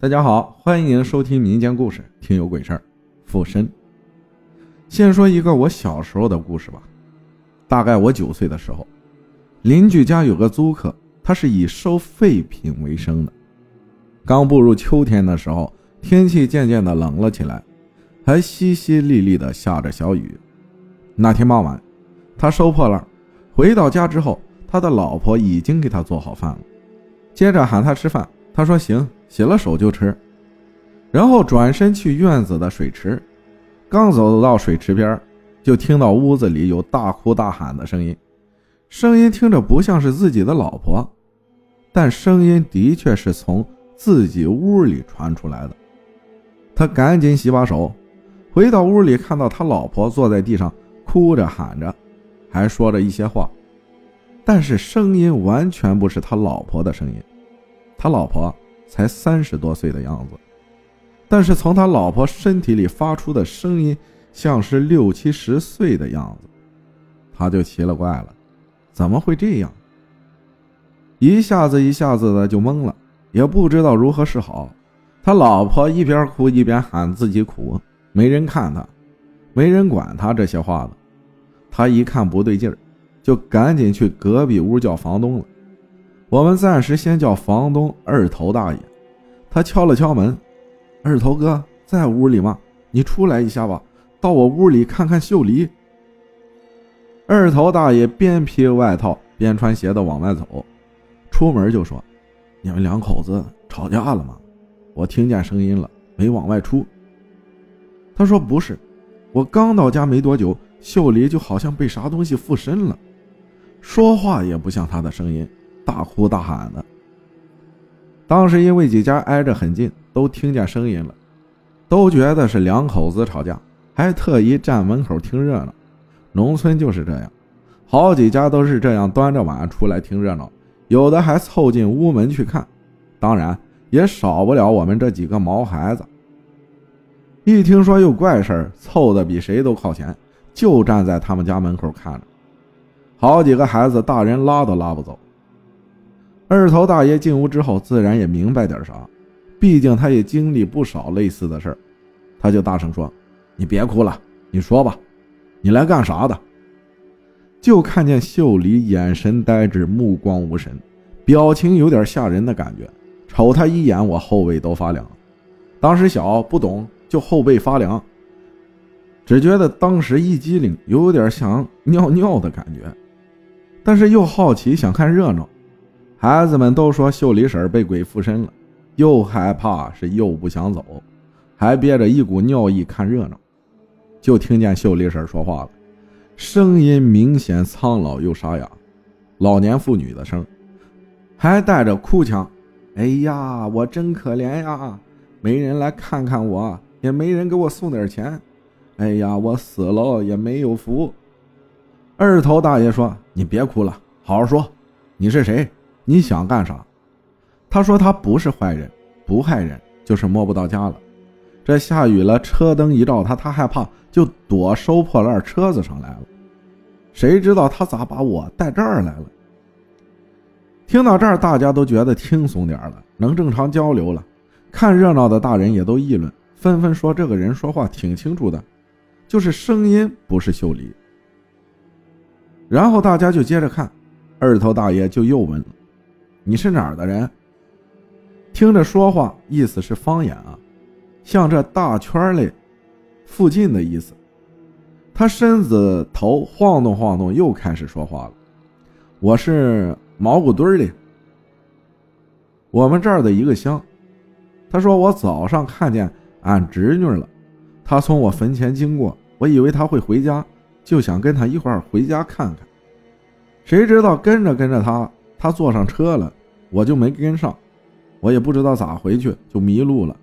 大家好，欢迎收听民间故事《听有鬼事儿》。附身。先说一个我小时候的故事吧。大概我九岁的时候，邻居家有个租客，他是以收废品为生的。刚步入秋天的时候，天气渐渐的冷了起来，还淅淅沥沥的下着小雨。那天傍晚，他收破烂，回到家之后，他的老婆已经给他做好饭了，接着喊他吃饭。他说：“行，洗了手就吃。”然后转身去院子的水池，刚走到水池边，就听到屋子里有大哭大喊的声音。声音听着不像是自己的老婆，但声音的确是从自己屋里传出来的。他赶紧洗把手，回到屋里，看到他老婆坐在地上哭着喊着，还说着一些话，但是声音完全不是他老婆的声音。他老婆才三十多岁的样子，但是从他老婆身体里发出的声音像是六七十岁的样子，他就奇了怪了，怎么会这样？一下子一下子的就懵了，也不知道如何是好。他老婆一边哭一边喊自己苦，没人看他，没人管他这些话的。他一看不对劲儿，就赶紧去隔壁屋叫房东了。我们暂时先叫房东二头大爷。他敲了敲门：“二头哥在屋里吗？你出来一下吧，到我屋里看看秀梨。”二头大爷边披外套边穿鞋的往外走，出门就说：“你们两口子吵架了吗？我听见声音了，没往外出。”他说：“不是，我刚到家没多久，秀梨就好像被啥东西附身了，说话也不像他的声音。”大哭大喊的。当时因为几家挨着很近，都听见声音了，都觉得是两口子吵架，还特意站门口听热闹。农村就是这样，好几家都是这样端着碗出来听热闹，有的还凑进屋门去看。当然也少不了我们这几个毛孩子。一听说有怪事凑的比谁都靠前，就站在他们家门口看着。好几个孩子，大人拉都拉不走。二头大爷进屋之后，自然也明白点啥，毕竟他也经历不少类似的事儿，他就大声说：“你别哭了，你说吧，你来干啥的？”就看见秀里眼神呆滞，目光无神，表情有点吓人的感觉，瞅他一眼，我后背都发凉。当时小不懂，就后背发凉，只觉得当时一激灵，有点想尿尿的感觉，但是又好奇，想看热闹。孩子们都说秀梨婶被鬼附身了，又害怕是又不想走，还憋着一股尿意看热闹。就听见秀梨婶说话了，声音明显苍老又沙哑，老年妇女的声，还带着哭腔：“哎呀，我真可怜呀，没人来看看我，也没人给我送点钱。哎呀，我死了也没有福。”二头大爷说：“你别哭了，好好说，你是谁？”你想干啥？他说他不是坏人，不害人，就是摸不到家了。这下雨了，车灯一照他，他害怕，就躲收破烂车子上来了。谁知道他咋把我带这儿来了？听到这儿，大家都觉得轻松点了，能正常交流了。看热闹的大人也都议论，纷纷说这个人说话挺清楚的，就是声音不是秀梨。然后大家就接着看，二头大爷就又问了。你是哪儿的人？听着说话，意思是方言啊，像这大圈里附近的意思。他身子头晃动晃动，又开始说话了。我是毛谷堆里，我们这儿的一个乡。他说我早上看见俺侄女了，她从我坟前经过，我以为她会回家，就想跟她一块儿回家看看。谁知道跟着跟着她，她坐上车了。我就没跟上，我也不知道咋回去，就迷路了。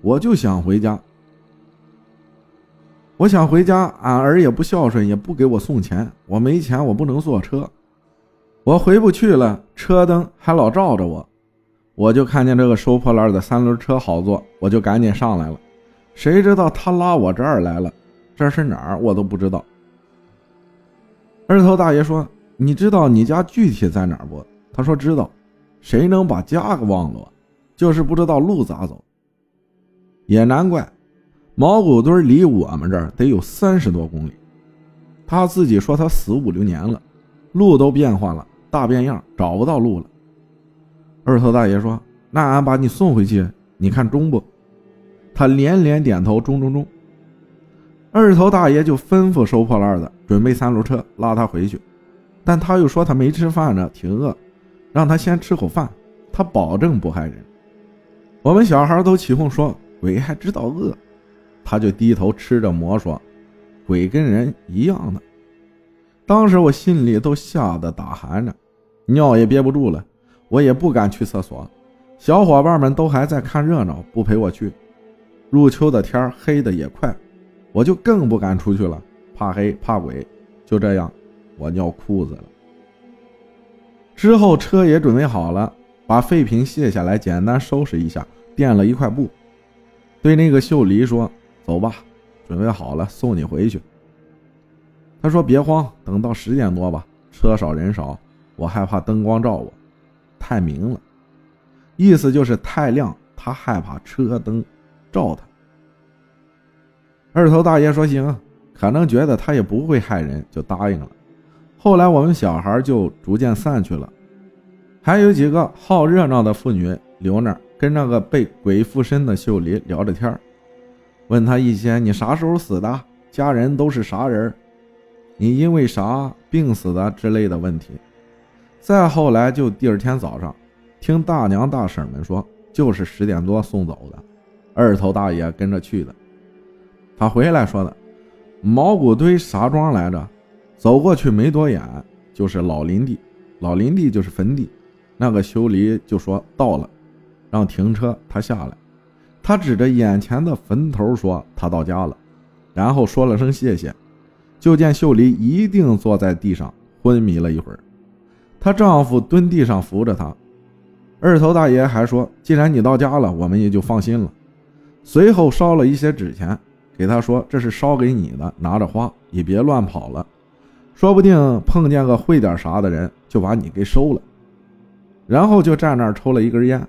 我就想回家，我想回家。俺儿也不孝顺，也不给我送钱，我没钱，我不能坐车，我回不去了。车灯还老照着我，我就看见这个收破烂的三轮车好坐，我就赶紧上来了。谁知道他拉我这儿来了，这是哪儿我都不知道。二头大爷说：“你知道你家具体在哪儿不？”他说：“知道。”谁能把家给忘了？就是不知道路咋走。也难怪，毛谷堆离我们这儿得有三十多公里。他自己说他死五六年了，路都变化了，大变样，找不到路了。二头大爷说：“那俺把你送回去，你看中不？”他连连点头，中中中。二头大爷就吩咐收破烂的准备三轮车拉他回去，但他又说他没吃饭呢，挺饿，让他先吃口饭，他保证不害人。我们小孩都起哄说鬼还知道饿，他就低头吃着馍说：“鬼跟人一样的。”当时我心里都吓得打寒颤，尿也憋不住了，我也不敢去厕所。小伙伴们都还在看热闹，不陪我去。入秋的天黑的也快，我就更不敢出去了，怕黑怕鬼。就这样，我尿裤子了。之后车也准备好了。把废品卸下来，简单收拾一下，垫了一块布，对那个秀梨说：“走吧，准备好了，送你回去。”他说：“别慌，等到十点多吧，车少人少，我害怕灯光照我，太明了。”意思就是太亮，他害怕车灯照他。二头大爷说：“行。”可能觉得他也不会害人，就答应了。后来我们小孩就逐渐散去了。还有几个好热闹的妇女留那儿，跟那个被鬼附身的秀梨聊着天问他一些你啥时候死的，家人都是啥人，你因为啥病死的之类的问题。再后来就第二天早上，听大娘大婶们说，就是十点多送走的，二头大爷跟着去的。他回来说的，毛骨堆啥庄来着？走过去没多远，就是老林地，老林地就是坟地。那个修理就说到了，让停车，他下来。他指着眼前的坟头说：“他到家了。”然后说了声谢谢，就见秀梨一定坐在地上昏迷了一会儿。她丈夫蹲地上扶着她。二头大爷还说：“既然你到家了，我们也就放心了。”随后烧了一些纸钱给他说：“这是烧给你的，拿着花，也别乱跑了，说不定碰见个会点啥的人，就把你给收了。”然后就站那儿抽了一根烟，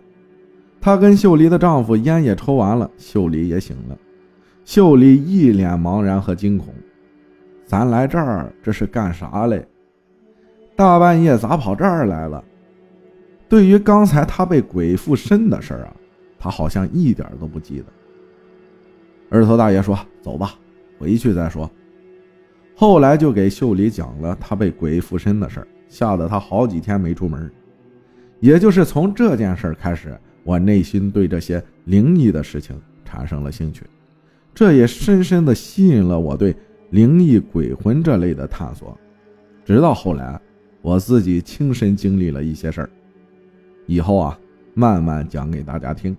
她跟秀梨的丈夫烟也抽完了，秀梨也醒了。秀梨一脸茫然和惊恐：“咱来这儿这是干啥嘞？大半夜咋跑这儿来了？”对于刚才她被鬼附身的事儿啊，她好像一点都不记得。二头大爷说：“走吧，回去再说。”后来就给秀梨讲了她被鬼附身的事儿，吓得她好几天没出门。也就是从这件事开始，我内心对这些灵异的事情产生了兴趣，这也深深的吸引了我对灵异鬼魂这类的探索。直到后来，我自己亲身经历了一些事儿，以后啊，慢慢讲给大家听。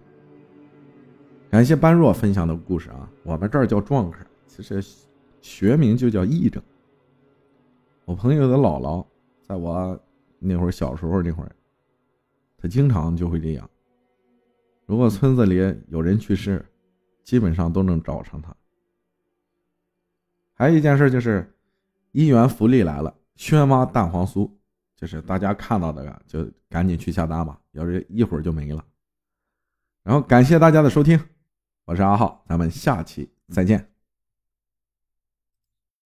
感谢般若分享的故事啊，我们这儿叫撞客，其实学名就叫癔症。我朋友的姥姥，在我那会儿小时候那会儿。他经常就会这样。如果村子里有人去世，基本上都能找上他。还有一件事就是，一元福利来了，轩妈蛋黄酥，就是大家看到的，就赶紧去下单吧，要是一会儿就没了。然后感谢大家的收听，我是阿浩，咱们下期再见。